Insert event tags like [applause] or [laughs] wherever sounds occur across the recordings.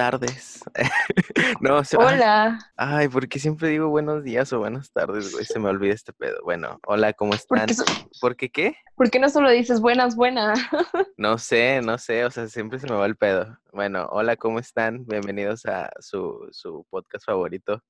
tardes. [laughs] no, o sea, Hola. Ay, ¿por qué siempre digo buenos días o buenas tardes, güey? Se me olvida este pedo. Bueno, hola, ¿cómo están? Porque, so- ¿Por qué qué? ¿Por qué no solo dices buenas, buenas? [laughs] No sé, no sé, o sea, siempre se me va el pedo. Bueno, hola, ¿cómo están? Bienvenidos a su, su podcast favorito,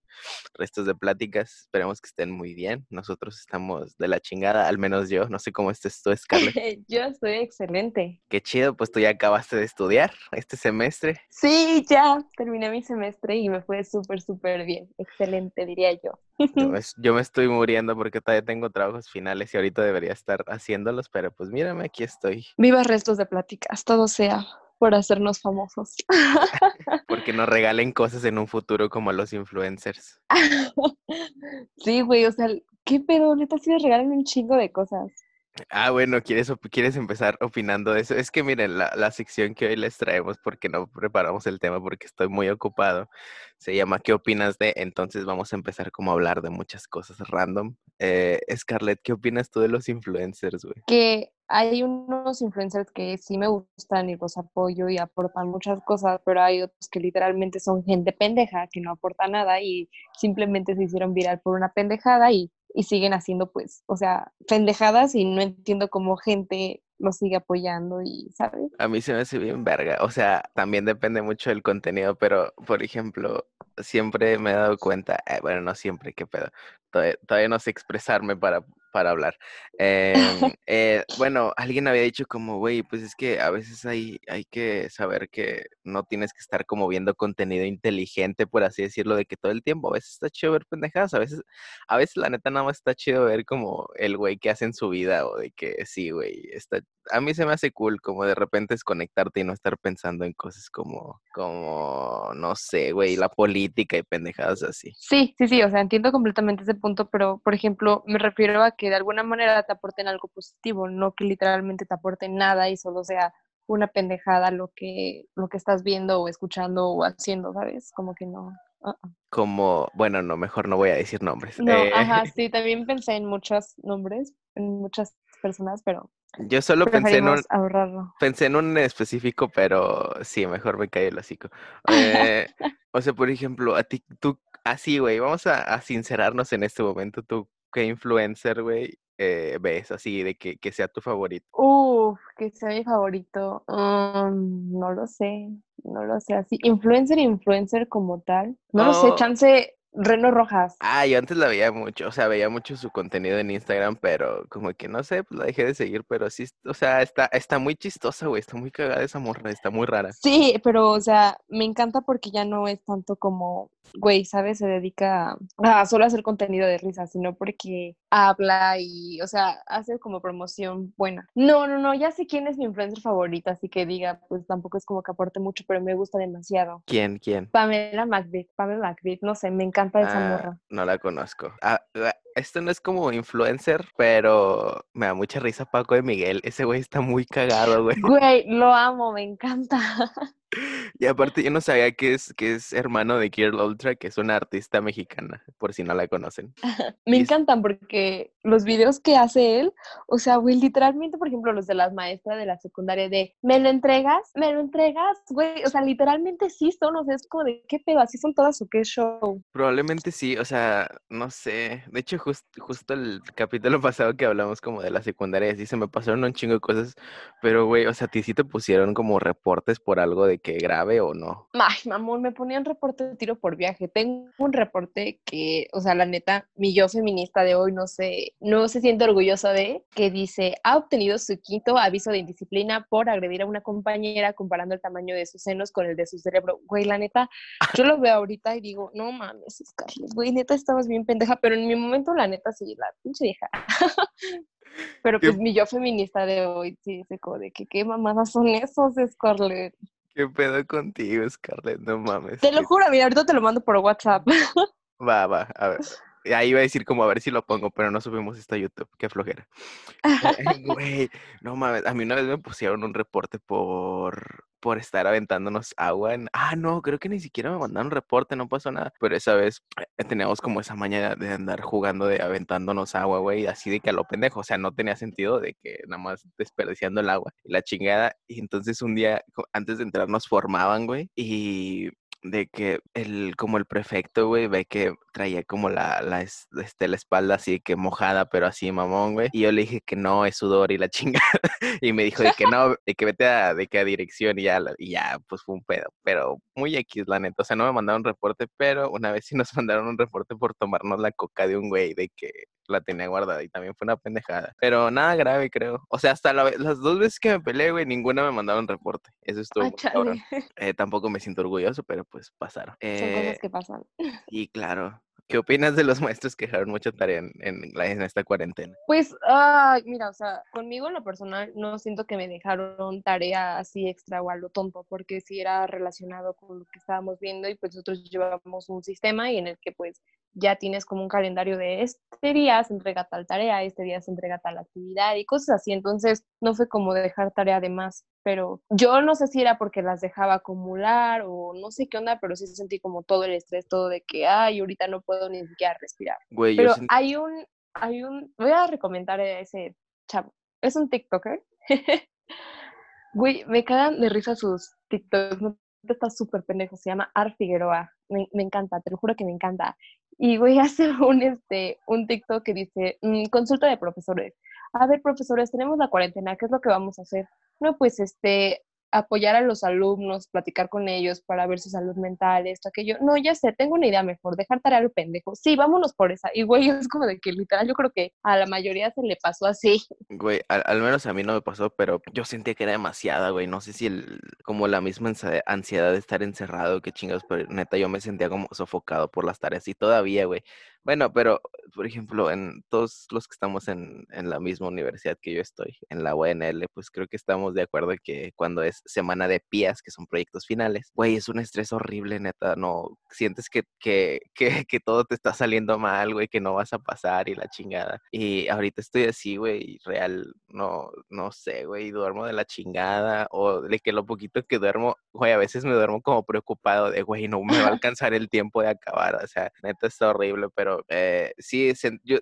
Restos de Pláticas. Esperemos que estén muy bien. Nosotros estamos de la chingada, al menos yo. No sé cómo estés tú, Scarlett. [laughs] Yo estoy excelente. Qué chido, pues tú ya acabaste de estudiar este semestre. Sí, ya terminé mi semestre y me fue súper, súper bien. Excelente, diría yo. Yo [laughs] me, yo me estoy muriendo porque todavía tengo trabajos finales y ahorita debería estar haciéndolos, pero pues mírame, aquí estoy. Viva restos de pláticas, todo sea por hacernos famosos. [laughs] Porque nos regalen cosas en un futuro como los influencers. [laughs] Sí, güey, o sea, ¿qué pedo? Neta, sí les regalan un chingo de cosas. Ah, bueno, ¿quieres, ¿quieres empezar opinando de eso? Es que miren, la, la sección que hoy les traemos, porque no preparamos el tema, porque estoy muy ocupado, se llama ¿Qué opinas de? Entonces vamos a empezar como a hablar de muchas cosas random. Eh, Scarlett, ¿qué opinas tú de los influencers, güey? Que hay unos influencers que sí me gustan y los apoyo y aportan muchas cosas, pero hay otros que literalmente son gente pendeja que no aporta nada y simplemente se hicieron viral por una pendejada y, y siguen haciendo pues, o sea, pendejadas y no entiendo cómo gente los sigue apoyando y, ¿sabes? A mí se me hace bien verga. O sea, también depende mucho del contenido, pero, por ejemplo, siempre me he dado cuenta, eh, bueno, no siempre, qué pedo. Todavía, todavía no sé expresarme para, para hablar. Em, [laughs] eh, bueno, alguien había dicho como, güey, pues es que a veces hay, hay que saber que no tienes que estar como viendo contenido inteligente, por así decirlo, de que todo el tiempo. A veces está chido ver pendejadas, a veces, a veces la neta nada más está chido ver como el güey que hace en su vida o de que sí, güey, está a mí se me hace cool como de repente desconectarte y no estar pensando en cosas como, como, no sé, güey, la política y pendejadas así. Sí, sí, sí, o sea, entiendo completamente ese punto, pero por ejemplo, me refiero a que de alguna manera te aporten algo positivo, no que literalmente te aporten nada y solo sea una pendejada lo que, lo que estás viendo o escuchando o haciendo, ¿sabes? Como que no. ah, ah. Como, bueno, no, mejor no voy a decir nombres. No, Eh, ajá, [laughs] sí, también pensé en muchos nombres, en muchas personas, pero yo solo pensé en un, ahorrarlo. pensé en un específico, pero sí, mejor me cae el hocico. [laughs] Eh, o sea, por ejemplo, a ti, tú, así, güey, vamos a, a sincerarnos en este momento, tú, ¿qué influencer, güey, eh, ves así de que, que sea tu favorito? Uf, que sea mi favorito. mm, no lo sé, no lo sé. Así, influencer, influencer como tal. No lo sé, Oh. chance Reno Rojas. Ah, yo antes la veía mucho, o sea, veía mucho su contenido en Instagram, pero como que no sé, pues la dejé de seguir, pero sí, o sea, está, está muy chistosa, güey, está muy cagada esa morra, está muy rara. Sí, pero, o sea, me encanta porque ya no es tanto como, güey, ¿sabes? Se dedica a solo hacer contenido de risa, sino porque habla y, o sea, hace como promoción buena. No, no, no, ya sé quién es mi influencer favorita, así que diga, pues tampoco es como que aporte mucho, pero me gusta demasiado. ¿Quién, quién? Pamela McBeat, Pamela McBeat, no sé, me encanta esa Ah, morra. no la conozco. Ah, esto no es como influencer, pero me da mucha risa Paco de Miguel, ese güey está muy cagado, güey. Güey, lo amo, me encanta. [laughs] Y aparte yo no sabía que es, que es hermano de Kier Ultra, que es una artista mexicana, por si no la conocen. Me Y encantan porque los videos que hace él, o sea, güey, literalmente, por ejemplo, los de las maestras de la secundaria de, ¿me lo entregas? ¿Me lo entregas? Güey, o sea, literalmente sí son, o sea, es como de, ¿qué pedo? ¿Así son todas o qué show? Probablemente sí, o sea, no sé. De hecho, jus- justo el capítulo [laughs] pasado que hablamos como de la secundaria, sí se me pasaron un chingo de cosas, pero güey, o sea, a ti sí te pusieron como reportes por algo de que grave o no. Ay, mamón, me ponían reporte de tiro por viaje. Tengo un reporte que, o sea, la neta, mi yo feminista de hoy no se, no se siente orgullosa de, que dice, ha obtenido su quinto aviso de indisciplina por agredir a una compañera comparando el tamaño de sus senos con el de su cerebro. Güey, la neta, yo lo veo ahorita y digo, no mames, Scarlett, güey, neta, estabas bien pendeja, pero en mi momento, la neta, sí, la pinche vieja. [laughs] Pero ¿Qué- pues mi yo feminista de hoy sí dice como de que qué mamadas son esos, Scarlett. ¿Qué pedo contigo, Scarlett? No mames. Te lo juro, mira, ahorita te lo mando por WhatsApp. Va, va, a ver. Ahí iba a decir como a ver si lo pongo, pero no subimos esto a YouTube. Qué flojera. [laughs] Eh, Güey, no mames. A mí una vez me pusieron un reporte por, por estar aventándonos agua. En... Ah, no, creo que ni siquiera me mandaron un reporte, no pasó nada. Pero esa vez eh, teníamos como esa maña de andar jugando de aventándonos agua, güey, así de que a lo pendejo. O sea, no tenía sentido de que nada más desperdiciando el agua y la chingada. Y entonces un día, antes de entrar, nos formaban, güey, y de que el, como el prefecto, güey, ve que traía como la, la, este, la espalda así que mojada, pero así mamón, güey. Y yo le dije que no, es sudor y la [laughs] chingada. y me dijo de que no, de que vete a, de que a dirección y ya, y ya, pues fue un pedo. Pero muy X, la neta. O sea, no me mandaron reporte, pero una vez sí nos [laughs] mandaron un reporte por tomarnos la coca de un güey de que la tenía guardada y también fue una pendejada. Pero nada grave, creo. O sea, hasta las dos veces que me peleé, güey, ninguna me mandaron reporte. Eso estuvo ah, [laughs] eh, tampoco me siento orgulloso, pero pues pasaron. Son cosas eh, que pasan. [laughs] Y claro, ¿Qué opinas de los maestros que dejaron mucha tarea en, en, esta cuarentena? Pues, ay, mira, o sea, conmigo en lo personal no siento que me dejaron tarea así extra o a lo tonto, porque sí era relacionado con lo que estábamos viendo y pues nosotros llevábamos un sistema y en el que pues ya tienes como un calendario de este día se entrega tal tarea, este día se entrega tal actividad y cosas así. Entonces no fue como dejar tarea de más, pero yo no sé si era porque las dejaba acumular o no sé qué onda, pero sí sentí como todo el estrés, todo de que, ay, ahorita no puedo ni siquiera respirar. pero hay un, hay un, voy a recomendar a ese chavo, es un TikToker. [laughs] Güey, me cagan de risa sus TikToks, está súper pendejo, se llama Ar Figueroa, me, me, encanta, te lo juro que me encanta. Y voy a hacer un, este, un TikTok que dice, mm, consulta de profesores. A ver, profesores, tenemos la cuarentena, ¿qué es lo que vamos a hacer? No, pues este, apoyar a los alumnos, platicar con ellos para ver su salud mental, esto, aquello. No, ya sé, tengo una idea mejor, dejar tarea al pendejo. Sí, vámonos por esa. Y güey, [laughs] es como de que literal yo creo que a la mayoría se le pasó así. Güey, al, menos a mí no me pasó, pero yo sentía que era demasiada, güey. No sé si el, como la misma ansiedad de estar encerrado, que chingados, pero neta yo me sentía como sofocado por las tareas y todavía, güey. Bueno, pero, por ejemplo, en todos los que estamos en, en, la misma universidad que yo estoy, en la UNL, pues creo que estamos de acuerdo que cuando es semana de PIAs, que son proyectos finales, güey, es un estrés horrible, neta, no, sientes que, que, [laughs] que, que todo te está saliendo mal, güey, que no vas a pasar y la chingada. Y ahorita estoy así, güey, real, no, no sé, güey, duermo de la chingada, o de que lo poquito que duermo, güey, a veces me duermo como preocupado de, güey, no me va a [laughs] alcanzar el tiempo de acabar, o sea, neta está horrible, pero eh, sí,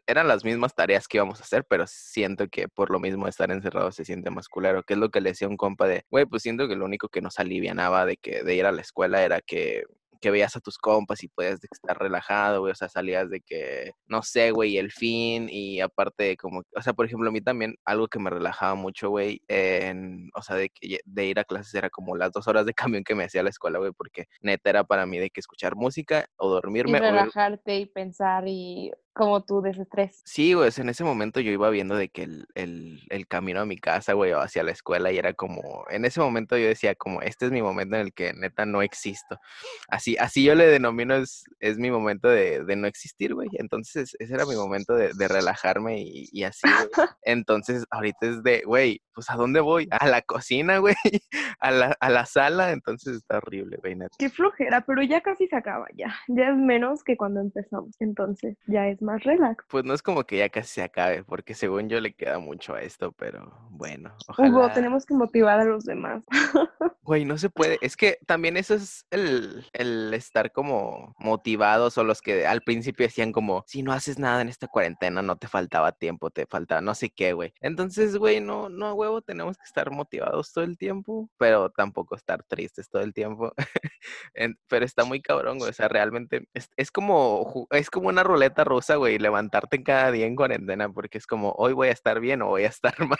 eran las mismas tareas que íbamos a hacer, pero siento que por lo mismo estar encerrado se siente más culero, que es lo que le decía un compa de, güey, pues siento que lo único que nos alivianaba de, que, de ir a la escuela era que que veías a tus compas y puedes estar relajado, güey, o sea, salías de que, no sé, güey, el fin y aparte como, o sea, por ejemplo, a mí también algo que me relajaba mucho, güey, en, o sea, de, de ir a clases era como las dos horas de [laughs] camión que me hacía la escuela, güey, porque neta era para mí de que escuchar música o dormirme. Y relajarte y pensar y como tu desestrés. Sí, güey, en ese momento yo iba viendo de que el, el, el camino a mi casa, güey, o hacia la escuela y era como, en ese momento yo decía como, este es mi momento en el que neta no existo. Así, así yo le denomino, es, es mi momento de, de no existir, güey. Entonces ese era mi momento de, de relajarme y, y así, [laughs] Entonces ahorita es de, güey, pues ¿a dónde voy? A la cocina, güey, [laughs] a la, a la sala, entonces está horrible, güey. Neta. Qué flojera, pero ya casi se acaba, ya. Ya es menos que cuando empezamos, entonces ya es más relax. Pues no es como que ya casi se acabe, porque según yo le queda mucho a esto, pero bueno, ojalá. Hugo, tenemos que motivar a los demás. [laughs] Güey, no se puede. Es que también eso es el, el estar como motivados o los que al principio decían como, si no haces nada en esta cuarentena, no te faltaba tiempo, te faltaba no sé qué, güey. Entonces, güey, no, no, huevo, tenemos que estar motivados todo el tiempo, pero tampoco estar tristes todo el tiempo. [laughs] pero está muy cabrón, güey. O sea, realmente es, es como, es como una ruleta rusa güey, levantarte cada día en cuarentena porque es como, hoy voy a estar bien o voy a estar [laughs] mal.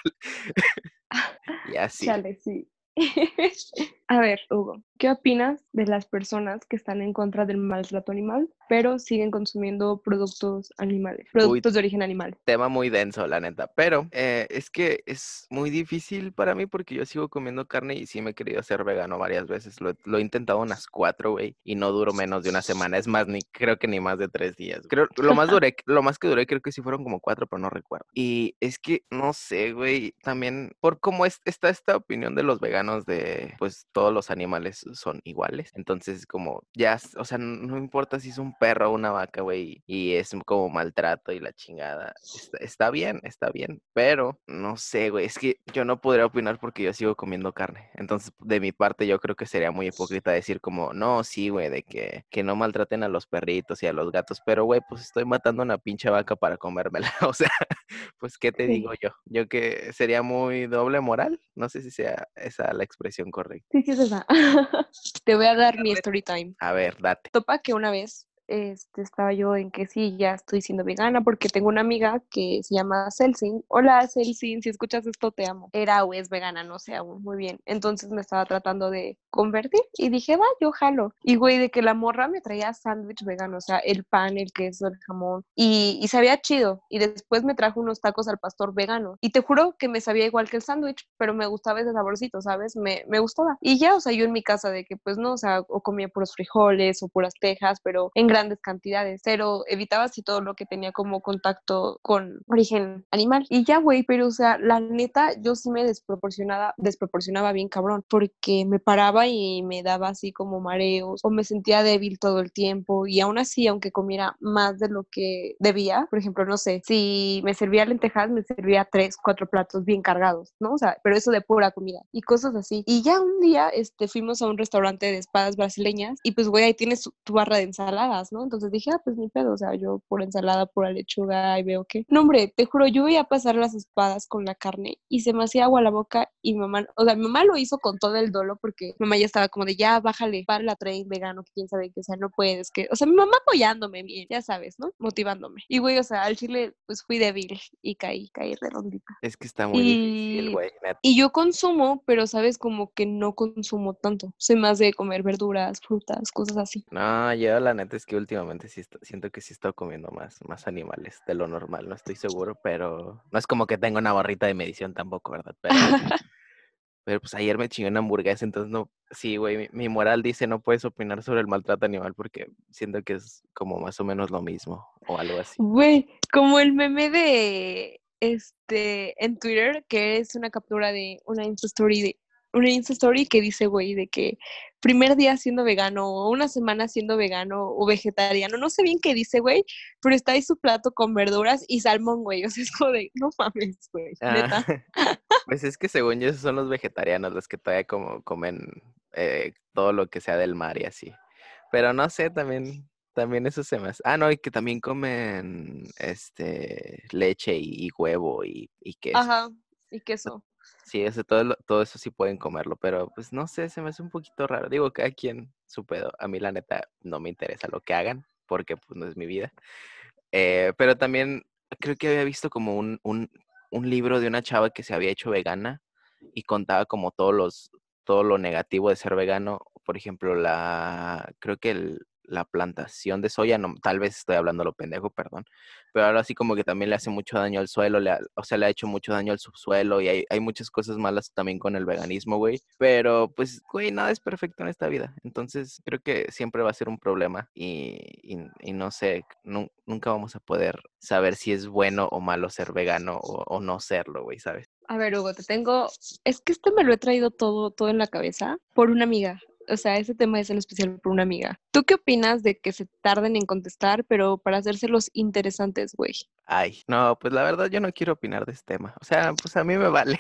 [laughs] y así. sí. [laughs] a ver, Hugo, ¿qué opinas de las personas que están en contra del maltrato animal, pero siguen consumiendo productos animales, productos de origen animal? Tema muy denso, la neta, pero eh, es que es muy difícil para mí porque yo sigo comiendo carne y sí me he querido hacer vegano varias veces. Lo, he intentado unas cuatro, güey, y no duro menos de una semana. Es más, ni creo que ni más de tres días. Creo, lo más duré, [laughs] lo más que duré creo que sí fueron como cuatro, pero no recuerdo. Y es que, no sé, güey, también por cómo es, está esta opinión de los veganos de, pues todos los animales son iguales. Entonces, como ya, o sea, no importa si es un perro o una vaca, güey, y es como maltrato y la chingada. Está, bien, está bien, pero no sé, güey, es que yo no podría opinar porque yo sigo comiendo carne. Entonces, de mi parte, yo creo que sería muy hipócrita decir como, no, sí, güey, de que, que no maltraten a los perritos y a los gatos, pero, güey, pues estoy matando una pinche vaca para comérmela. [laughs] O sea, pues, ¿qué te Sí. digo yo? Yo que sería muy doble moral. No sé si sea esa la expresión correcta. Sí, sí es esa. [laughs] Te voy a [laughs] dar mi story time. A ver, date. Topa que una vez este, estaba yo en que sí, ya estoy siendo vegana porque tengo una amiga que se llama Celsin. Hola Celsin, si escuchas esto te amo. Era o es vegana, no sé aún, muy bien. Entonces me estaba tratando de convertir y dije, va, yo jalo. Y güey, de que la morra me traía sándwich vegano, o sea, el pan, el queso, el jamón y, y sabía chido. Y después me trajo unos tacos al pastor vegano. Y te juro que me sabía igual que el sándwich, pero me gustaba ese saborcito, ¿sabes? Me, me gustaba. Y ya, o sea, yo en mi casa de que pues no, o sea, o comía puros frijoles o puras tejas, pero en grandes cantidades, pero evitaba así todo lo que tenía como contacto con origen animal. Y ya, güey, pero o sea, la neta, yo sí me desproporcionaba, desproporcionaba bien cabrón, porque me paraba y me daba así como mareos o me sentía débil todo el tiempo y aún así, aunque comiera más de lo que debía, por ejemplo, no sé, si me servía lentejas, me servía tres, cuatro platos bien cargados, ¿no? O sea, pero eso de pura comida y cosas así. Y ya un día, este, fuimos a un restaurante de espadas brasileñas y pues, güey, ahí tienes tu, barra de ensaladas, ¿no? Entonces dije, ah, pues ni pedo, o sea, yo por ensalada, pura lechuga y veo que... No, hombre, te juro, yo veía pasar las espadas con la carne y se me hacía agua la boca y mi mamá, o sea, mi mamá lo hizo con todo el dolo porque mamá ya estaba como de, ya, bájale, para la train vegano, que quién sabe que, o sea, no puedes, que, o sea, mi mamá apoyándome bien, ya sabes, ¿no? Motivándome. Y, güey, o sea, al chile, pues fui débil y caí, caí redondita. Es que está muy difícil, Y- güey. neta. Y yo consumo, pero sabes, como que no consumo tanto. Soy más de comer verduras, frutas, cosas así. No, yo la neta es que últimamente sí esto- siento que sí he estado comiendo más, más animales de lo normal, no estoy seguro, pero no es como que tenga una barrita de medición tampoco, ¿verdad? Pero, [laughs] pero pues ayer me chingué una hamburguesa, entonces no, sí, güey, mi, mi moral dice no puedes opinar sobre el maltrato animal porque siento que es como más o menos lo mismo o algo así. Güey, como el meme de este en Twitter, que es una captura de una Insta Story de una Insta Story que dice, güey, de que primer día siendo vegano o una semana siendo vegano o vegetariano, no sé bien qué dice, güey, pero está ahí su plato con verduras y salmón, güey, o sea, es como de, no mames, güey, neta. Ah, [laughs] pues es que según yo esos son los vegetarianos los que todavía como comen eh, todo lo que sea del mar y así. Pero no sé, también, también eso se me hace. Ah, no, y que también comen este leche y, y huevo y, y queso. Ajá, y queso. Sí, ese, todo, todo eso sí pueden comerlo, pero pues no sé, se me hace un poquito raro. Digo, cada quien su pedo. A mí la neta no me interesa lo que hagan, porque pues no es mi vida. Eh, pero también creo que había visto como un, un, un libro de una chava que se había hecho vegana y contaba como todos los, todo lo negativo de ser vegano. Por ejemplo, la, creo que el- la plantación de soya, no, tal vez estoy hablando lo pendejo, perdón, pero ahora sí como que también le hace mucho daño al suelo, le ha- o sea, le ha hecho mucho daño al subsuelo y hay, hay muchas cosas malas también con el veganismo, güey. Pero pues, güey, nada es perfecto en esta vida. Entonces creo que siempre va a ser un problema y, y- no sé, nu- nunca vamos a poder saber si es bueno o malo ser vegano o, o no serlo, güey, ¿sabes? A ver, Hugo, te tengo. Es que este me lo he traído todo, todo en la cabeza por una amiga. O sea, ese tema es en especial por una amiga. ¿Tú qué opinas de que se tarden en contestar, pero para hacérselos interesantes, güey? Ay, no, pues la verdad yo no quiero opinar de este tema. O sea, pues a mí me vale.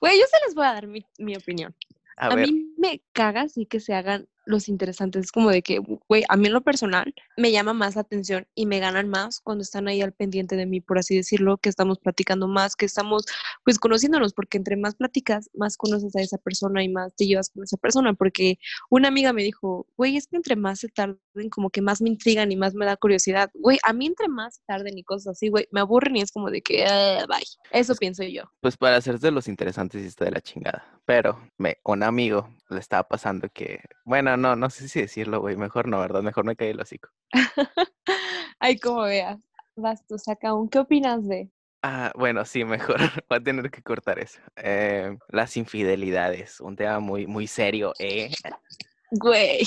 Güey, yo se les voy a dar mi, mi opinión. A, A, mí me caga sí que se hagan los interesantes. Es como de que, güey, a mí en lo personal me llama más la atención y me ganan más cuando están ahí al pendiente de mí, por así decirlo, que estamos platicando más, que estamos pues conociéndonos, porque entre más platicas, más conoces a esa persona y más te llevas con esa persona, porque una amiga me dijo, güey, es que entre más se tarden, como que más me intrigan y más me da curiosidad. Güey, a mí entre más se tarden y cosas así, güey, me aburren y es como de que, "Ah, bye. Eso pienso yo. pues para hacerse los interesantes sí está de la chingada. Pero me, un amigo le estaba pasando que, bueno, no, no sé si decirlo, güey, mejor no, ¿verdad? Mejor me caí el hocico. [laughs] Ay, como veas. Vas tú, saca un. ¿Qué opinas de? Ah, bueno, sí, mejor. [laughs] Voy a tener que cortar eso. Eh, las infidelidades, un tema muy, muy serio, ¿eh? Güey.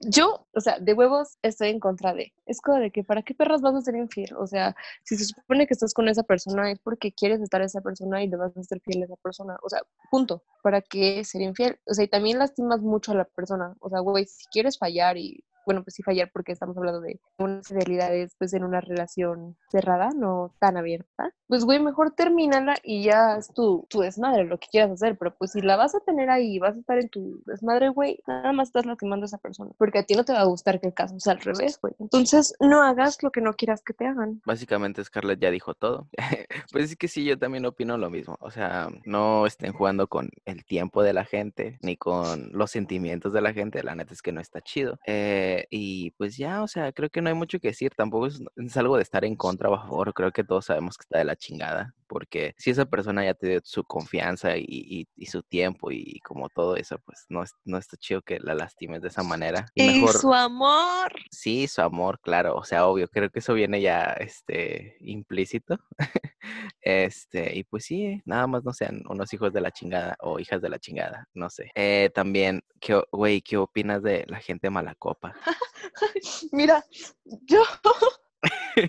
Yo, o sea, de huevos estoy en contra de. Es como de que, ¿para qué perras vas a ser infiel? O sea, si se supone que estás con esa persona es porque quieres estar a esa persona y le vas a ser fiel a esa persona. O sea, punto. ¿Para qué ser infiel? O sea, y también lastimas mucho a la persona. O sea, güey, si quieres fallar y bueno, pues sí fallar porque estamos hablando de unas fidelidades pues en una relación cerrada, no tan abierta, pues güey, mejor termínala y ya es tu, tu desmadre, lo que quieras hacer, pero pues si la vas a tener ahí, vas a estar en tu desmadre, güey, nada más estás lastimando a esa persona, porque a ti no te va a gustar que el caso sea al revés, güey. Entonces, no hagas lo que no quieras que te hagan. Básicamente Scarlett ya dijo todo. [laughs] pues es que sí, yo también opino lo mismo. O sea, no estén jugando con el tiempo de la gente ni con los sentimientos de la gente. La neta es que no está chido. Eh, y pues ya, o sea, creo que no hay mucho que decir. Tampoco es, es algo de estar en contra o a favor. Creo que todos sabemos que está de la chingada porque si esa persona ya te dio su confianza y, su tiempo y como todo eso, pues no, no está chido que la lastimes de esa manera. Y, mejor, su amor. Sí, su amor, claro, o sea, obvio, creo que eso viene ya este, implícito. [laughs] este, y pues sí, nada más no sean unos hijos de la chingada o hijas de la chingada, no sé. Eh, también, güey, ¿qué opinas de la gente mala copa? [laughs] Mira, yo [laughs]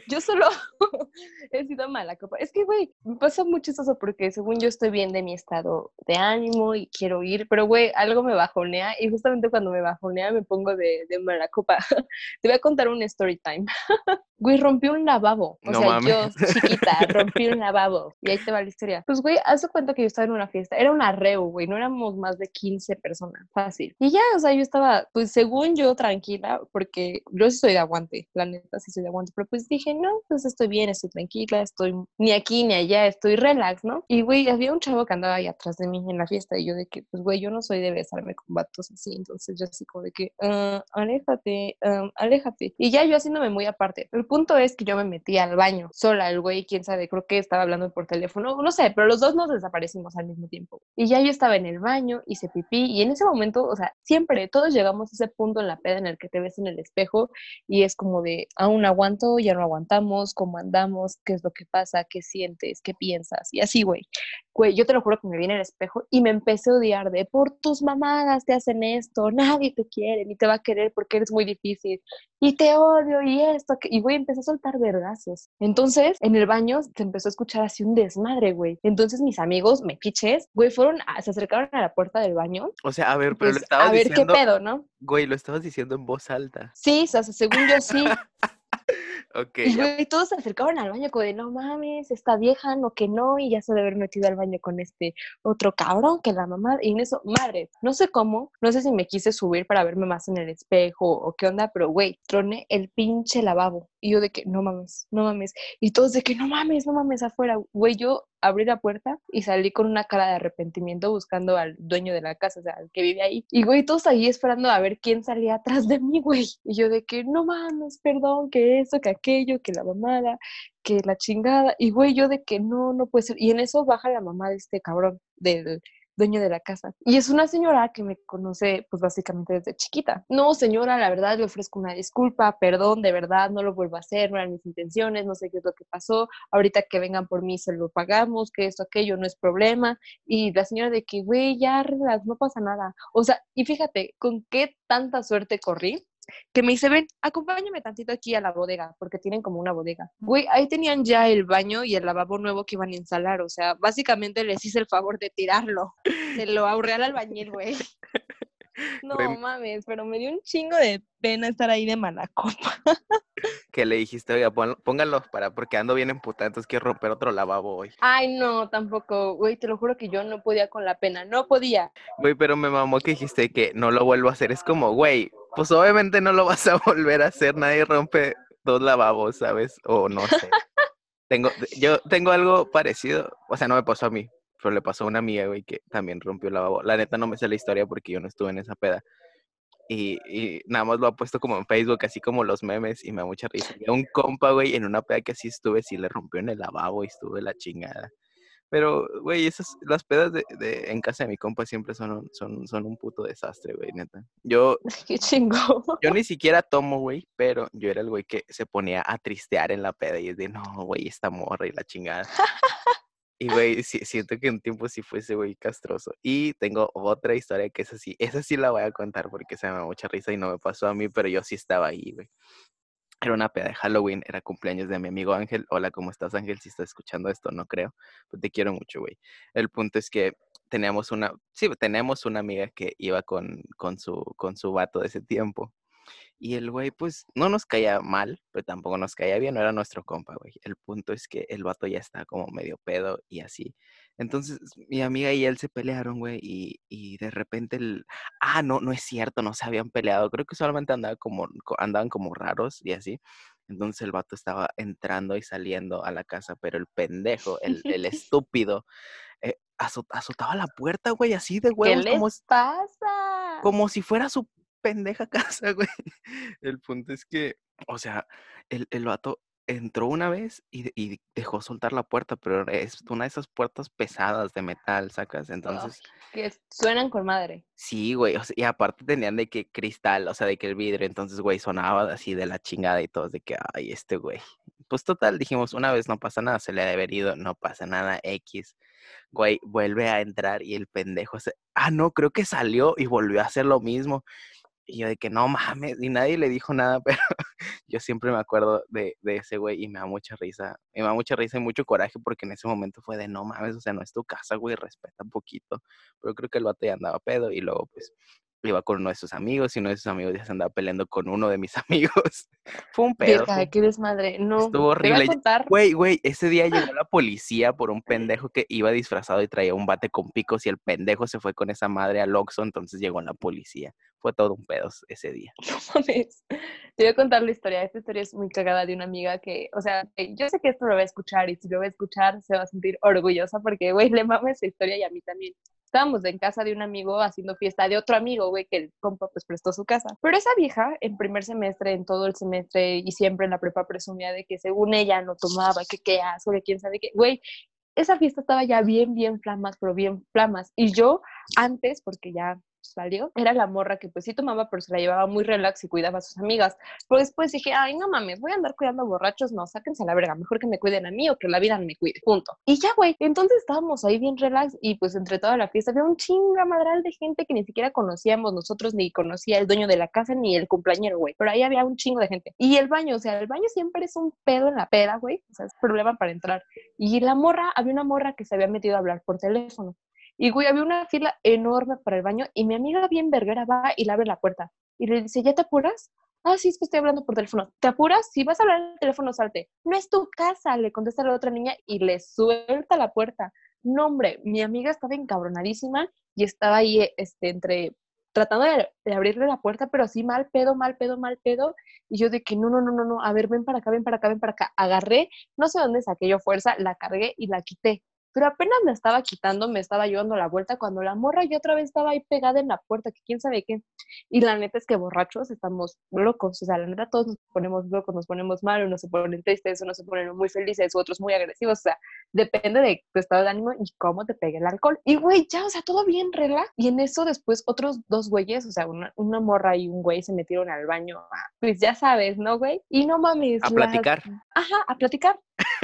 yo solo [laughs] he sido mala copa. Es que, güey, me pasa mucho eso porque según yo estoy bien de mi estado de ánimo y quiero ir, pero, güey, algo me bajonea y justamente cuando me bajonea me pongo de, de mala copa. [laughs] Te voy a contar un story time. [laughs] Güey, rompí un lavabo. O sea, yo, chiquita, rompí un lavabo. Y ahí te va la historia. Pues, güey, haz cuenta que yo estaba en una fiesta. Era un arreo, güey. No éramos más de 15 personas. Fácil. Y ya, o sea, yo estaba, pues, según yo, tranquila, porque yo sí soy de aguante. La neta, sí soy de aguante. Pero pues dije, no, pues estoy bien, estoy tranquila, estoy ni aquí ni allá, estoy relax, ¿no? Y, güey, había un chavo que andaba ahí atrás de mí en la fiesta. Y yo de que, pues, güey, yo no soy de besarme con vatos así. Entonces, yo así como de que, uh, aléjate, um, aléjate. Y ya yo haciéndome muy aparte punto es que yo me metí al baño sola, el güey, quién sabe, creo que estaba hablando por teléfono, no sé, pero los dos nos desaparecimos al mismo tiempo. Y ya yo estaba en el baño, hice pipí, y en ese momento, o sea, siempre, todos llegamos a ese punto en la peda en el que te ves en el espejo y es como de, aún aguanto, ya no aguantamos, cómo andamos, qué es lo que pasa, qué sientes, qué piensas, y así, güey. Güey, yo te lo juro que me vi en el espejo y me empecé a odiar de, por tus mamadas te hacen esto, [laughs] nadie te quiere, ni te va a querer porque eres muy difícil, y te odio, y esto, y güey, empecé a soltar vergazos. Entonces, en el baño se empezó a escuchar así un desmadre, güey. Entonces, mis amigos, me piches, güey, fueron, se acercaron a la puerta del baño. O sea, a ver, pero lo pues, estabas A ver qué pedo, ¿no? Güey, lo estabas diciendo en voz alta. Sí, o sea, según yo sí. [laughs] y todos se acercaban al baño como de, no mames, esta vieja, no que no, y ya se debe haber metido al baño con este otro cabrón que la mamá, y en eso, madre, no sé cómo, no sé si me quise subir para verme más en el espejo o qué onda, pero güey, troné el pinche lavabo. Y yo de que, no mames, no mames. Y todos de que, no mames, no mames, afuera. Güey, yo abrí la puerta y salí con una cara de arrepentimiento buscando al dueño de la casa, o sea, al que vive ahí. Y güey, todos ahí esperando a ver quién salía atrás de mí, güey. Y yo de que, no mames, perdón, que eso, que aquello, que la mamada, que la chingada. Y güey, yo de que no, no puede ser. Y en eso baja la mamá de este cabrón, del, dueño de la casa. Y es una señora que me conoce, pues básicamente desde chiquita. No, señora, la verdad le ofrezco una disculpa, perdón, de verdad, no lo vuelvo a hacer, no eran mis intenciones, no sé qué es lo que pasó, ahorita que vengan por mí se lo pagamos, que esto, aquello no es problema. Y la señora de que, güey, ya, no pasa nada. O sea, y fíjate, con qué tanta suerte corrí que me dice, ven, acompáñame tantito aquí a la bodega, porque tienen como una bodega. Güey, ahí tenían ya el baño y el lavabo nuevo que iban a instalar, o sea, básicamente les hice el favor de tirarlo. Se lo ahorré al albañil, güey. [laughs] No mames, pero me dio un chingo de pena estar ahí de mala copa. Que le dijiste, oiga, pónganlos para, porque ando bien emputada, entonces quiero romper otro lavabo hoy. Ay, no, tampoco, güey, te lo juro que yo no podía con la pena, no podía. Güey, pero me mamó que dijiste que no lo vuelvo a hacer, es como, güey, pues obviamente no lo vas a [laughs] volver a hacer, nadie rompe dos lavabos, ¿sabes? O no sé. [laughs] tengo, yo tengo algo parecido, o sea, no me pasó a mí, pero le pasó a una amiga, güey, que también rompió el lavabo. La neta no me sé la historia porque yo no estuve en esa peda. Y, y, nada más lo ha puesto como en Facebook, así como los memes, y me da mucha risa. Y un compa, güey, en una peda que así estuve, sí le rompió en el lavabo y estuve la chingada. Pero, güey, esas, las pedas de, de, en casa de mi compa siempre son un, son, son un puto desastre, güey, neta. Yo. [laughs] Qué chingo. Yo ni siquiera tomo, güey, pero yo era el güey que se ponía a tristear en la peda y es de, no, güey, esta morra y la chingada. [laughs] Y, güey, siento que un tiempo sí fuese, güey, castroso. Y tengo otra historia que es así. [laughs] Esa sí la voy a contar porque se me da mucha risa y no me pasó a mí, pero yo sí estaba ahí, güey. Era una peda de Halloween, era cumpleaños de mi amigo Ángel. Hola, ¿cómo estás, Ángel? Si estás escuchando esto, no creo. Pues te quiero mucho, güey. El punto es que teníamos una, sí, tenemos una amiga que iba con, con, su, con su vato de ese tiempo. Y el güey, pues, no nos caía mal, pero tampoco nos caía bien, no era nuestro compa, güey. El punto es que el vato ya está como medio pedo y así. Entonces, mi amiga y él se pelearon, güey, y, y de repente el... Ah, no, no es cierto, no se habían peleado. Creo que solamente andaban como, andaban como raros y así. Entonces el vato estaba entrando y saliendo a la casa, pero el pendejo, el, el [laughs] estúpido, eh, azotaba la puerta, güey, así de huevos. ¿Qué les como, pasa? como si fuera su pendeja [laughs] casa, güey. El punto es que, o sea, el, el vato entró una vez y, de- y dejó soltar la puerta, pero es una de esas puertas pesadas de metal, ¿sacas? Entonces, Que suenan con madre. sí, güey, o sea, y aparte tenían de que cristal, o sea, de que el vidrio, entonces, güey, sonaba así de la chingada y todos de que, ay, este güey. Pues total, dijimos, una vez no pasa nada, se le ha de haber ido, no pasa nada, X. Güey, vuelve a entrar y el pendejo se... Ah, no, creo que salió y volvió a hacer lo mismo. Y yo de que no mames, y nadie le dijo nada, [laughs] pero yo siempre me acuerdo de, de ese güey y me da mucha risa. Me da mucha risa y mucho coraje porque en ese momento fue de no mames, o sea, no es tu casa, güey, respeta un poquito. Pero creo que el vato ya andaba pedo y luego pues iba con uno de sus amigos y uno de sus amigos ya se andaba peleando con uno de mis [laughs] amigos. fue un pedo. Verga, qué desmadre. No, Estuvo horrible. contar. Güey, güey, ese día llegó la [laughs] policía por un pendejo que iba disfrazado y traía un bate con picos y el pendejo se fue con esa madre al Oxxo, entonces llegó la policía. Fue todo un pedo ese día. [laughs] No mames. Te voy a contar la historia. Esta historia es muy cagada de una amiga que, o sea, eh, yo sé que esto lo va a escuchar y si lo va a escuchar se va a sentir orgullosa porque, güey, le mama esa historia y a mí también. Estábamos en casa de un amigo haciendo fiesta de otro amigo, güey, que el compa pues prestó su casa. Pero esa vieja, en primer semestre, en todo el semestre y siempre en la prepa presumía de que según ella no tomaba, que qué asco, quién sabe qué. Güey, esa fiesta estaba ya bien, bien flamas, pero bien flamas. Y yo antes, porque ya salió, era la morra que pues sí tomaba, pero se la llevaba muy relax y cuidaba a sus amigas. Pero después dije, ay, no mames, voy a andar cuidando borrachos, no, sáquense a la verga, mejor que me cuiden a mí o que la vida me cuide, punto. Y ya, güey, entonces estábamos ahí bien relax y pues entre toda la fiesta había un chinga madral de gente que ni siquiera conocíamos nosotros, ni conocía el dueño de la casa, ni el cumpleañero, güey, pero ahí había un chingo de gente. Y el baño, o sea, el baño siempre es un pedo en la peda, güey, o sea, es problema para entrar. Y la morra, había una morra que se había metido a hablar por teléfono. Y, güey, había una fila enorme para el baño y mi amiga bien verguera va y le abre la puerta. Y le dice, ¿ya te apuras? Ah, sí, es que estoy hablando por teléfono. ¿Te apuras? Si vas a hablar en el teléfono, salte. No es tu casa, le contesta la otra niña y le suelta la puerta. No, hombre, mi amiga estaba encabronadísima y estaba ahí, este, entre tratando de, de abrirle la puerta, pero así mal pedo, mal pedo, mal pedo. Y yo de que no, no, no, no, no, a ver, ven para acá, ven para acá, ven para acá. Agarré, no sé dónde saqué yo fuerza, la cargué y la quité. Pero apenas me estaba quitando, me estaba llevando la vuelta cuando la morra ya otra vez estaba ahí pegada en la puerta, que quién sabe qué. Y la neta es que borrachos estamos locos, o sea, la neta todos nos ponemos locos, nos ponemos mal, unos se ponen tristes, unos se ponen muy felices, otros muy agresivos, o sea, depende de tu estado de ánimo y cómo te pegue el alcohol. Y güey, ya, o sea, todo bien relax. Y en eso después otros dos güeyes, o sea, una, una morra y un güey se metieron al baño, a, pues ya sabes, ¿no, güey? Y no mames. A platicar. Ajá, a platicar.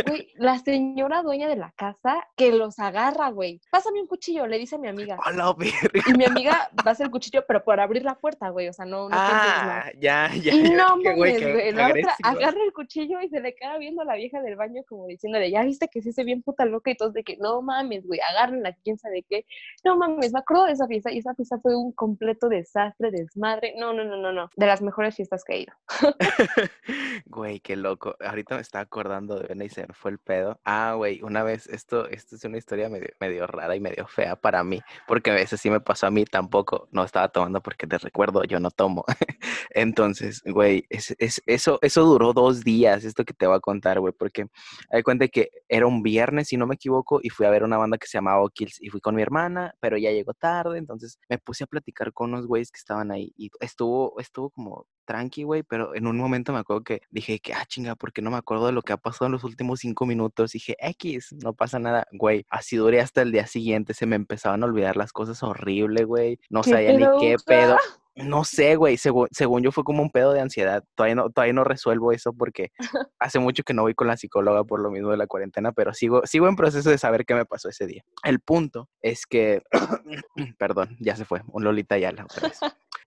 Güey, la señora dueña de la casa que los agarra, güey. Pásame un cuchillo, le dice a mi amiga. A la verga. Y mi amiga va a hacer el cuchillo, pero por abrir la puerta, güey. O sea, no, no pienses. Ah, ya, ya. Y no mames, güey. La otra agarra el cuchillo y se le queda viendo a la vieja del baño como diciéndole, ya viste que sí se bien puta loca y todos de que no mames, güey, agárrenla, quién sabe qué. No mames, me acuerdo de esa fiesta y esa fiesta fue un completo desastre, desmadre. No, no, no, no, no. De las mejores fiestas que he ido. [laughs] Güey, qué loco. Ahorita me estaba acordando de Vena y fue el pedo. Ah, güey, una vez, esto, esto es una historia medio, rara y medio fea para mí, porque a veces sí me pasó a mí tampoco. No estaba tomando porque te recuerdo, yo no tomo. [laughs] Entonces, güey, es- eso, eso duró dos días, esto que te voy a contar, güey, porque hay cuenta que era un viernes, si no me equivoco, y fui a ver una banda que se llamaba Kills y fui con mi hermana, pero ya llegó tarde, entonces me puse a platicar con unos güeyes que estaban ahí y estuvo, estuvo como tranqui, güey, pero en un momento me acuerdo que dije que, ah, chinga, porque no me acuerdo de lo que ha pasado en los últimos cinco minutos. Dije, X, no pasa nada, güey. Así duré hasta el día siguiente, se me empezaban a olvidar las cosas horrible, güey. No ¿Qué sabía ni qué pedo? pedo. No sé, güey, según, según yo fue como un pedo de ansiedad. Todavía no, todavía no resuelvo eso porque [laughs] hace mucho que no voy con la psicóloga por lo mismo de la cuarentena, pero sigo, sigo en proceso de saber qué me pasó ese día. El punto es que, [clears throat] perdón, ya se fue, un Lolita Yala otra vez.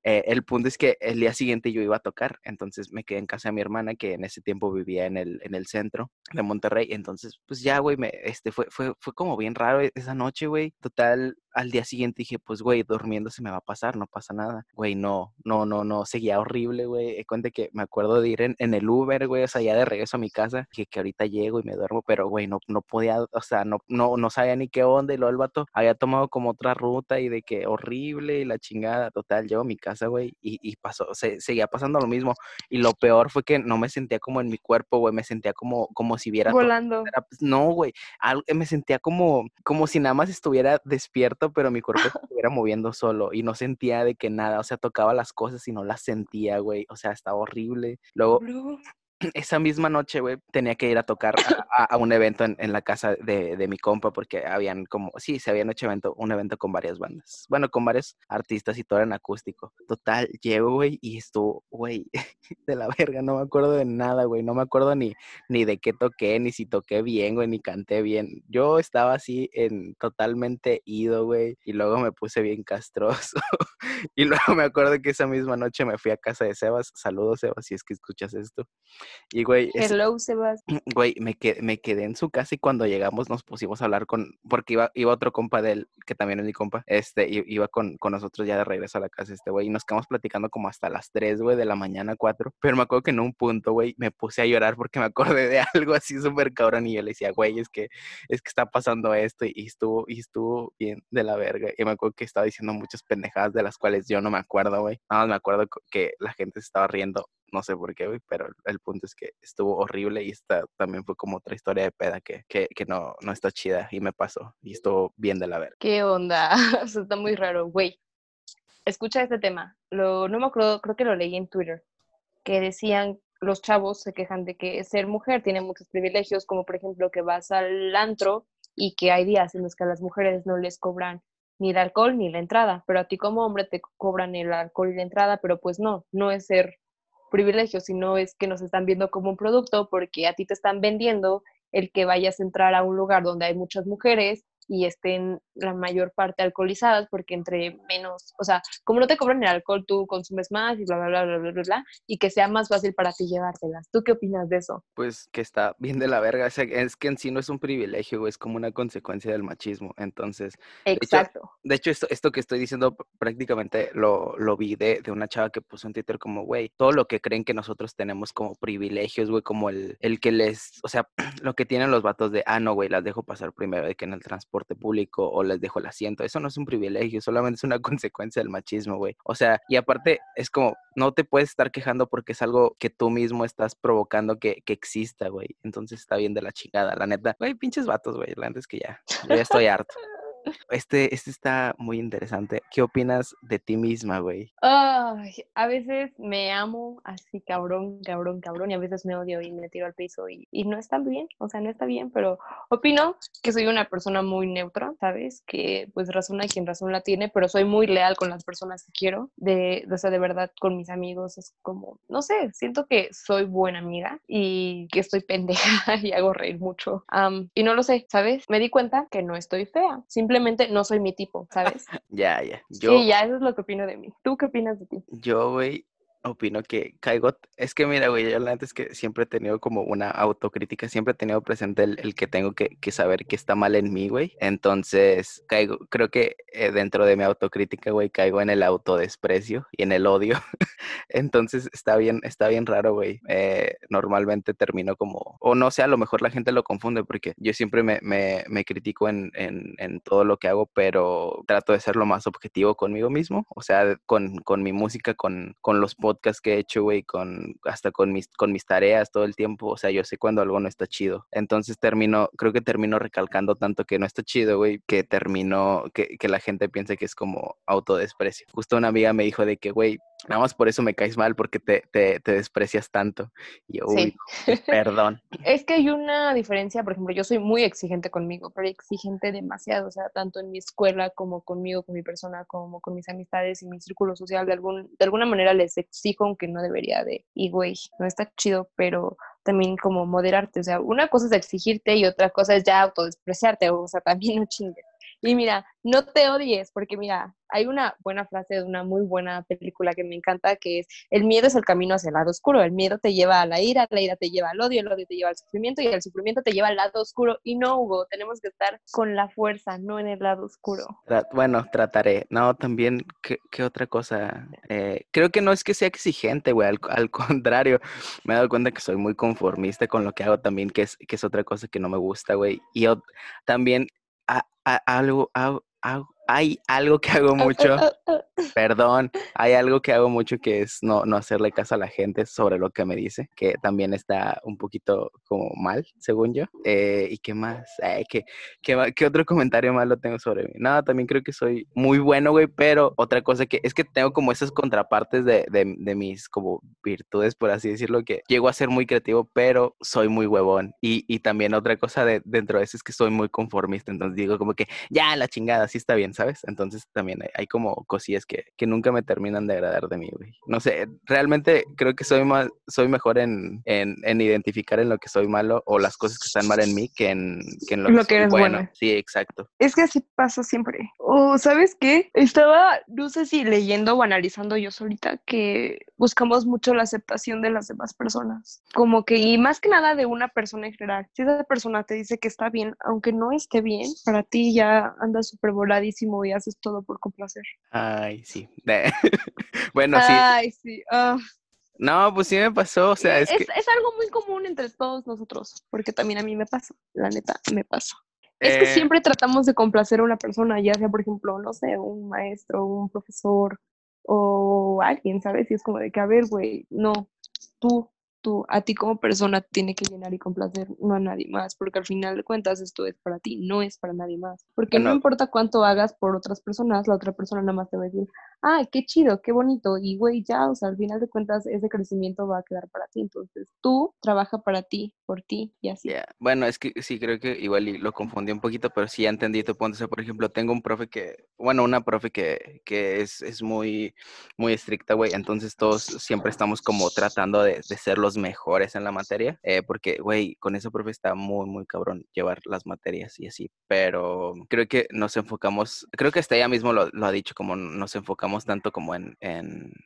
Eh, el punto es que el día siguiente yo iba a tocar, entonces me quedé en casa de mi hermana, que en ese tiempo vivía en el, en el centro de Monterrey. Entonces, pues ya, güey, este, fue, fue, fue como bien raro e, esa noche, güey. Total, al día siguiente dije, pues, güey, durmiendo se me va a pasar, no pasa nada. Güey, no, no, no, no, seguía horrible, güey. Cuenta que me acuerdo de ir en, en, el Uber, güey, o sea, ya de regreso a mi casa, que, que ahorita llego y me duermo, pero, güey, no, no podía, o sea, no, no, no sabía ni qué onda. Y luego el vato había tomado como otra ruta y de que horrible y la chingada. Total, llego a mi casa, güey, y, y pasó, se, seguía pasando lo mismo. Y lo peor fue que no me sentía como en mi cuerpo, güey, me sentía como, como si viera. Volando. Pues, no, güey, me sentía como, como si nada más estuviera despierto pero mi cuerpo estuviera moviendo solo y no sentía de que nada, o sea, tocaba las cosas y no las sentía, güey, o sea, estaba horrible. Luego, esa misma noche, güey, tenía que ir a tocar a, un evento en, la casa de, mi compa porque habían como, sí, se habían hecho evento, un evento con varias bandas. Bueno, con varios artistas y todo en acústico. Total, llego, güey, y estuvo, güey, [laughs] de la verga, no me acuerdo de nada, güey, no me acuerdo ni, ni de qué toqué, ni si toqué bien, güey, ni canté bien. Yo estaba así en totalmente ido, güey, y luego me puse bien castroso. [laughs] y luego me acuerdo que esa misma noche me fui a casa de Sebas. Saludos, Sebas, si es que escuchas esto. Y, güey. Hello, Sebas. [clears throat] Güey, me quedé, me quedé en su casa y cuando llegamos nos pusimos a hablar con. Porque iba, iba otro compa de él, que también es mi compa. Este, iba con, con nosotros ya de regreso a la casa, este, güey. Y nos quedamos platicando como hasta las 3, güey, de la mañana, 4. Pero me acuerdo que en un punto, güey, me puse a llorar porque me acordé de [laughs] algo así súper cabrón. Y yo le decía, güey, es que, es que está pasando esto. Y estuvo, y estuvo bien de la verga. Y me acuerdo que estaba diciendo muchas pendejadas de las cuales yo no me acuerdo, güey. Nada más me acuerdo que la gente se estaba riendo no sé por qué, pero el punto es que estuvo horrible y esta también fue como otra historia de peda que, que, que no, no está chida y me pasó y estuvo bien de la verga. ¿Qué onda? [laughs] Eso está muy raro, güey. Escucha este tema. Lo, no me acuerdo, creo que lo leí en Twitter, que decían los chavos se quejan de que ser mujer tiene muchos privilegios, como por ejemplo que vas al antro y que hay días en los que a las mujeres no les cobran ni el alcohol ni la entrada, pero a ti como hombre te cobran el alcohol y la entrada, pero pues no, no es ser privilegio, sino es que nos están viendo como un producto porque a ti te están vendiendo el que vayas a entrar a un lugar donde hay muchas mujeres y estén la mayor parte alcoholizadas, porque entre menos, o sea, como no te cobran el alcohol, tú consumes más y bla, bla, bla, bla, bla, bla, bla y que sea más fácil para ti llevártelas. ¿Tú qué opinas de eso? Pues que está bien de la verga, es que en sí no es un privilegio, es como una consecuencia del machismo, entonces... Exacto. De hecho, esto, esto que estoy diciendo prácticamente lo, lo vi de, de una chava que puso en Twitter como, güey, todo lo que creen que nosotros tenemos como privilegios, güey, como el, el que les, o sea, [clears throat] lo que tienen los vatos de, ah, no, güey, las dejo pasar primero, de que en el transporte público o les dejo el asiento. Eso no es un privilegio, solamente es una [laughs] consecuencia del machismo, güey. O sea, y aparte es como, no te puedes estar quejando porque es algo que tú mismo estás provocando que, que exista, güey. Entonces está bien de la chingada, la neta. Güey, pinches vatos, güey. La neta es que ya, ya estoy harto. [laughs] Este, este está muy interesante. ¿Qué opinas de ti misma, güey? A veces me amo así cabrón, cabrón, cabrón, y a veces me odio y me tiro al piso y, y no está bien, o sea, no está bien, pero opino que soy una persona muy neutra, ¿sabes? Que pues razona quien razón la tiene, pero soy muy leal con las personas que quiero, de, o sea, de verdad con mis amigos es como, no sé, siento que soy buena amiga y que estoy [laughs] pendeja y hago reír mucho. y no lo sé, ¿sabes? Me di cuenta que no estoy fea, simplemente simplemente no soy mi tipo, ¿sabes? [laughs] ya, ya. Yo, sí, ya, eso es lo que opino de mí. ¿Tú qué opinas de ti? Yo, güey, opino que caigo, es que mira, güey, yo la es que siempre he tenido como una autocrítica, siempre he tenido presente el, que tengo que, saber que está mal en mí, güey. Entonces, caigo, creo que eh, dentro de mi autocrítica, güey, caigo en el autodesprecio y en el odio. [laughs] Entonces, está bien, está bien raro, güey. Eh, normalmente termino como, o no sé, a lo mejor la gente lo confunde porque yo siempre me, me, critico en, en, en, todo lo que hago, pero trato de ser lo más objetivo conmigo mismo, o sea, con, con mi música, con, con los podcasts que he hecho, güey, con, hasta con mis, con mis tareas todo el tiempo, o sea, yo sé cuando algo no está chido. Entonces termino, creo que termino recalcando tanto que no está chido, güey, que termino, que, que la gente piense que es como autodesprecio. Justo una amiga me dijo de que, güey, Nada más por eso me caes mal, porque te, te, te desprecias tanto. Y uy, perdón. [laughs] es que hay una diferencia, por ejemplo, yo soy muy exigente conmigo, pero exigente demasiado, o sea, tanto en mi escuela como conmigo, con mi persona, como con mis amistades y mi círculo social, de, algún, de alguna manera les exijo, aunque no debería de, y güey, no está chido, pero también como moderarte, o sea, una cosa es exigirte y otra cosa es ya autodespreciarte, o sea, también no chingues. Y mira, no te odies, porque mira, hay una buena frase de una muy buena película que me encanta, que es, el miedo es el camino hacia el lado oscuro, el miedo te lleva a la ira, la ira te lleva al odio, el odio te lleva al sufrimiento y el sufrimiento te lleva al lado oscuro. Y no, Hugo, tenemos que estar con la fuerza, no en el lado oscuro. bueno, trataré. No, también, ¿qué, otra cosa? Eh, creo que no es que sea exigente, güey, al, [laughs] contrario, me he dado cuenta que soy muy conformista con lo que hago también, que es, que es otra cosa que no me gusta, güey. Y también a, a, algo, a, a, hay algo que hago mucho, [laughs] perdón, hay algo que hago mucho que es no, no hacerle caso a la gente sobre lo que me dice, que también está un poquito como mal, según yo. Eh, ¿Y qué más? ¿qué, qué, otro comentario malo tengo sobre mí? No, también creo que soy muy bueno, güey, pero otra cosa que es que tengo como esas contrapartes de, de, de mis como virtudes, por así decirlo, que llego a ser muy creativo, pero soy muy huevón. Y, y también otra cosa de, dentro de eso es que soy muy conformista, entonces digo como que ya, la chingada, sí está bien ¿sabes? Entonces también hay, como cosillas que, que, nunca me terminan de agradar de mí, güey. No sé, realmente creo que soy más, soy mejor en, en, en, identificar en lo que soy malo o las cosas que están mal en mí que en, que en lo, que, eres bueno. Sí, exacto. Es que así pasa siempre. O, ¿sabes qué? Estaba, no sé si leyendo o analizando yo solita que buscamos mucho la aceptación de las demás personas. Como que, y más que nada de una persona en general. Si esa persona te dice que está bien, aunque no esté bien, para ti ya anda súper voladísimo y haces todo por complacer. Ay, sí. [laughs] bueno, sí. Ay, sí. Ah. No, pues sí me pasó, o sea, es, es, es, algo muy común entre todos nosotros, porque también a mí me pasa, la neta, me pasa. Es que eh. siempre tratamos de complacer a una persona, ya sea, por ejemplo, no sé, un maestro, un profesor o alguien, ¿sabes? Y es como de que, a ver, güey, no, tú tú, a ti como persona tiene que llenar y complacer, no a nadie más, porque al final de cuentas esto es para ti, no es para nadie más. Porque no importa cuánto hagas por otras personas, la otra persona nada más te va a decir, ah, qué chido, qué bonito, y güey, ya, o sea, al final de cuentas ese crecimiento va a quedar para ti. Entonces tú trabaja para ti, por ti y así. Bueno, es que sí, creo que igual lo confundí un poquito, pero sí ya entendí tu punto. O sea, por ejemplo, tengo un profe que, bueno, una profe que, que es, es muy, muy estricta, güey, entonces todos siempre estamos como tratando de, de ser los mejores en la materia, eh, porque, güey, con ese profe está muy, muy cabrón llevar las materias y así, pero creo que nos enfocamos, creo que hasta ella mismo lo, ha dicho, como nos enfocamos tanto como en,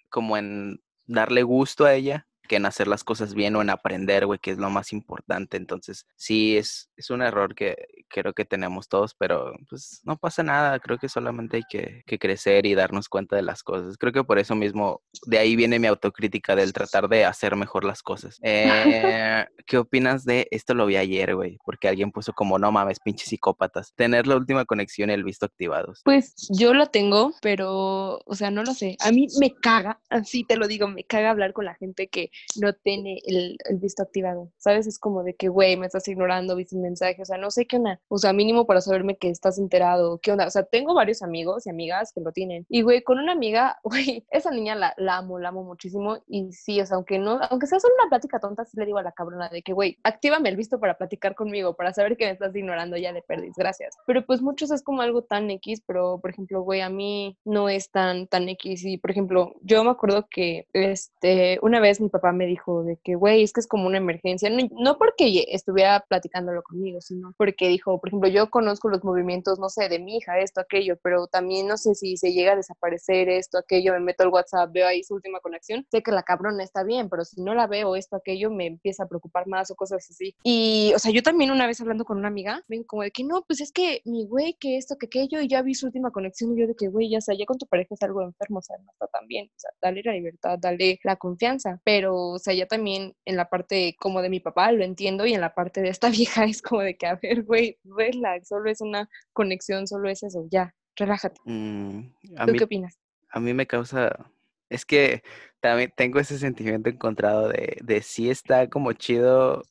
como en darle gusto a ella que en hacer las cosas bien o en aprender, güey, que es lo más importante. Entonces, sí, es, es un error que creo que tenemos todos, pero pues no pasa nada. Creo que solamente hay que, que, crecer y darnos cuenta de las cosas. Creo que por eso mismo, de ahí viene mi autocrítica del tratar de hacer mejor las cosas. Eh, [laughs] ¿Qué opinas de esto? Lo vi ayer, güey, porque alguien puso como, no mames, pinches psicópatas. Tener la última conexión y el visto activados. Pues yo lo tengo, pero, o sea, no lo sé. A mí me caga, así te lo digo, me caga hablar con la gente que no tiene el, visto activado, ¿sabes? Es como de que, güey, me estás ignorando, viste un mensaje, o sea, no sé qué onda, o sea, mínimo para saberme que estás enterado, qué onda, o sea, tengo varios amigos y amigas que lo tienen, y güey, con una amiga, [laughs] güey, esa niña la, la amo, la amo muchísimo, y sí, o sea, aunque no, aunque sea solo una plática tonta, sí le digo a la cabrona de que, güey, actívame el visto para platicar conmigo, para saber que me estás ignorando, ya le perdís, gracias. Pero pues muchos es como algo tan X, pero por ejemplo, güey, a mí no es tan, tan X, y por ejemplo, yo me acuerdo que, este, una vez mi papá me dijo de que, güey, es que es como una emergencia, no, porque estuviera platicándolo conmigo, sino porque dijo, por ejemplo, yo conozco los movimientos, no sé, de mi hija, esto, aquello, pero también no sé si se llega a desaparecer esto, aquello, me meto al WhatsApp, veo ahí su última conexión, sé que la cabrona está bien, pero si no la veo, esto, aquello, me empieza a preocupar más o cosas así. Y, o sea, yo también una vez hablando con una amiga, ven como de que no, pues es que mi güey, que esto, que aquello, y ya vi su última conexión, y yo de que, güey, ya sea, ya con tu pareja es algo enfermo, o sea, no está tan bien, o sea, dale la libertad, dale la confianza, pero o sea, ya también en la parte como de mi papá lo entiendo y en la parte de esta [laughs] vieja es como de que, a ver, güey, relax, solo es una conexión, solo es eso, ya, relájate. Mm, ¿Tú qué opinas? A mí me causa, es que también tengo ese sentimiento encontrado de, de sí está como chido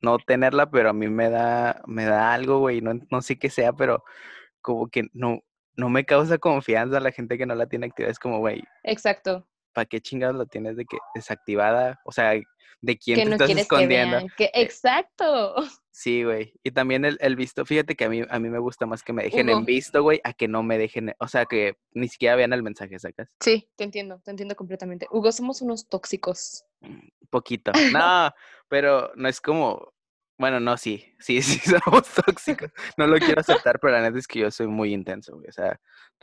no tenerla, pero a mí me da, me da algo, güey, no, no sé qué sea, pero como que no, no me causa confianza la gente que no la tiene activa. Es como, güey. Exacto. ¿Para qué chingados lo tienes de que desactivada? O sea, ¿de quién te estás escondiendo? Que eh, exacto. Sí, güey. Y también el, visto, fíjate que a mí, a mí me gusta más que me dejen en visto, güey, a que no me dejen, o sea, que ni siquiera vean el mensaje, ¿sacas? Sí, te entiendo, te entiendo completamente. Hugo, somos unos tóxicos. Mm, poquito. No, pero no es como, Bueno, no, sí, sí, [laughs] sí, somos tóxicos. No lo quiero aceptar, pero la neta es que yo soy muy intenso, güey. O sea,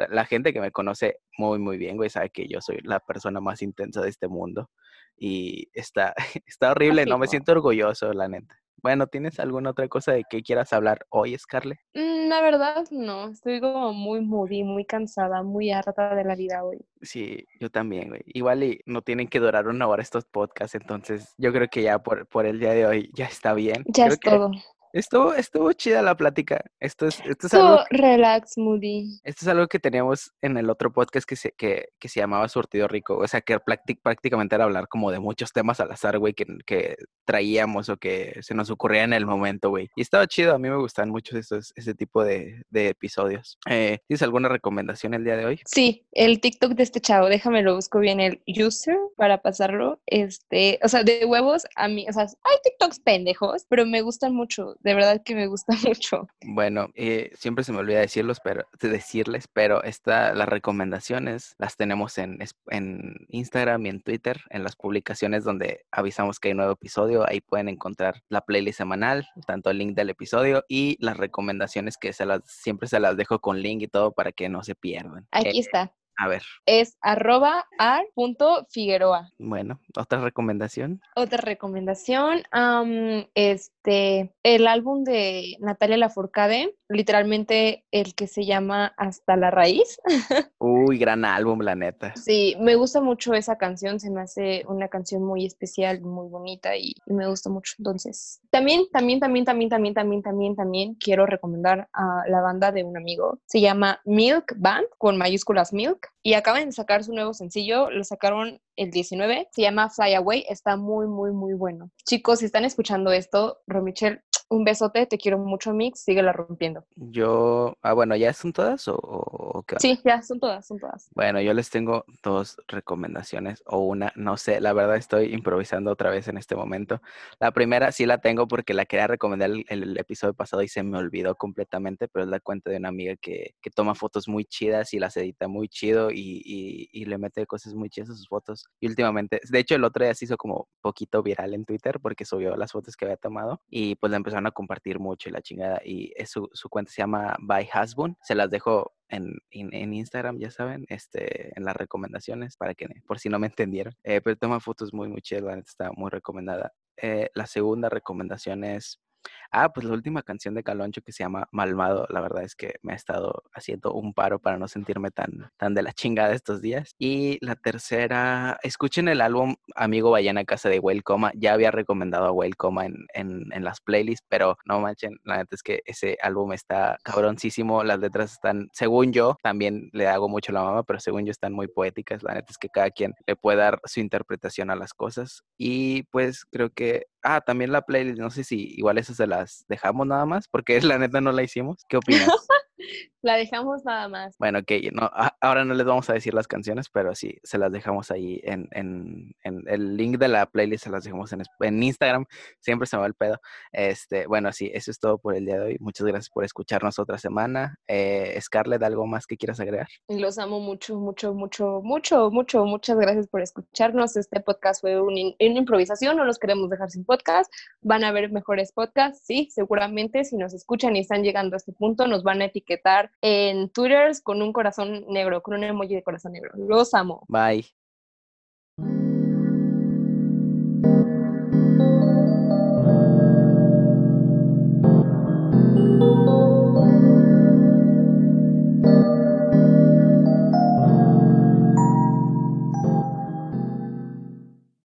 la gente que me conoce muy, muy bien, güey, sabe que yo soy la persona más intensa de este mundo. Y está, [laughs] está horrible, no me siento orgulloso, la neta. Bueno, ¿tienes alguna otra cosa de que quieras hablar hoy, Scarlett? Mm, la verdad, no. Estoy como muy moody, muy cansada, muy harta de la vida hoy. Sí, yo también, güey. Igual y no tienen que durar una hora estos podcasts, entonces yo creo que ya por, por el día de hoy ya está bien. Ya es todo. Estuvo, estuvo chida la plática. Esto es, esto es algo. Relax, Moody. Esto es algo que teníamos en el otro podcast que se, que, que se llamaba Surtido Rico. O sea, que prácticamente era hablar como de muchos temas al azar, güey, que, que traíamos o que se nos ocurría en el momento, güey. Y estaba chido. A mí me gustan mucho estos, ese tipo de, de episodios. Eh, ¿Tienes alguna recomendación el día de hoy? Sí, el TikTok de este chavo. Déjame lo busco bien el user para pasarlo. Este, o sea, de huevos a mí, o sea, hay TikToks pendejos, pero me gustan mucho de verdad que me gusta [laughs] mucho. Bueno, eh, siempre se me olvida decirlos, pero, decirles, pero esta, las recomendaciones las tenemos en, en Instagram y en Twitter, en las publicaciones donde avisamos que hay nuevo episodio. Ahí pueden encontrar la playlist semanal, tanto el link del episodio y las recomendaciones que se las, siempre se las dejo con link y todo para que no se pierdan. Aquí eh, está. A ver. Es arroba ar.figueroa. Bueno, otra recomendación. Otra recomendación. este, el álbum de Natalia Lafourcade, literalmente el que se llama Hasta la Raíz. [laughs] Uy, gran álbum, la neta. Sí, me gusta mucho esa canción, se me hace una canción muy especial, muy bonita y, y me gusta mucho. Entonces, también, también, también, también, también, también, también, también quiero recomendar a la banda de un amigo. Se llama Milk Band, con mayúsculas Milk work y acaban de sacar su nuevo sencillo, lo sacaron el 19, se llama Fly Away, está muy, muy, muy bueno. Chicos, si están escuchando esto, Romichel, un besote, te quiero mucho, Mix, síguela rompiendo. Yo, ah, bueno, ¿ya son todas o, qué? Sí, ya, son todas, son todas. Bueno, yo les tengo dos recomendaciones o una, no sé, la verdad estoy improvisando otra vez en este momento. La primera sí la tengo porque la quería recomendar el, el episodio pasado y se me olvidó completamente, pero es la cuenta de una amiga que, que toma fotos muy chidas y las edita muy chido y, y, y, le mete cosas muy chidas a sus fotos. Y últimamente, de hecho el otro día se hizo como poquito viral en Twitter porque subió las fotos que había tomado y pues la empezaron a compartir mucho y la chingada. Y su, su cuenta se llama By Husband. Se las dejo en, en, Instagram, ya saben, este, en las recomendaciones para que, por si no me entendieron. Eh, pero toma fotos muy, muy chidas, la neta está muy recomendada. Eh, la segunda recomendación es Ah, pues la última canción de Caloncho que se llama Malmado, la verdad es que me ha estado haciendo un paro para no sentirme tan, tan de la chingada estos días. Y la tercera, escuchen el álbum Amigo Ballena Casa de Whale Coma. Ya había recomendado a Whale Coma en, en, en, las playlists, pero no manchen, la neta es que ese álbum está cabroncísimo. Las letras están, según yo, también le hago mucho la mama, pero según yo están muy poéticas. La neta es que cada quien le puede dar su interpretación a las cosas. Y pues creo que Ah, también la playlist, no sé si igual esas se dejamos nada más, porque [laughs] la neta no la hicimos. ¿Qué opinas? [laughs] La dejamos nada más. Bueno, ok, no, ahora no les vamos a decir las canciones, pero sí, se las dejamos ahí en, en, en el link de la playlist, se las dejamos en, en, Instagram, siempre se me va el pedo. Este, bueno, sí, eso es todo por el día de hoy. Muchas gracias por escucharnos otra semana. Eh, Scarlett, ¿algo más que quieras agregar? Los amo mucho, mucho, mucho, mucho, mucho. Muchas gracias por escucharnos. Este podcast fue una improvisación, no los queremos dejar sin podcast. Van a haber mejores podcasts, sí, seguramente. Si nos escuchan y están llegando a este punto, nos van a en Twitter con un corazón negro, con un emoji de corazón negro. Los amo. Bye.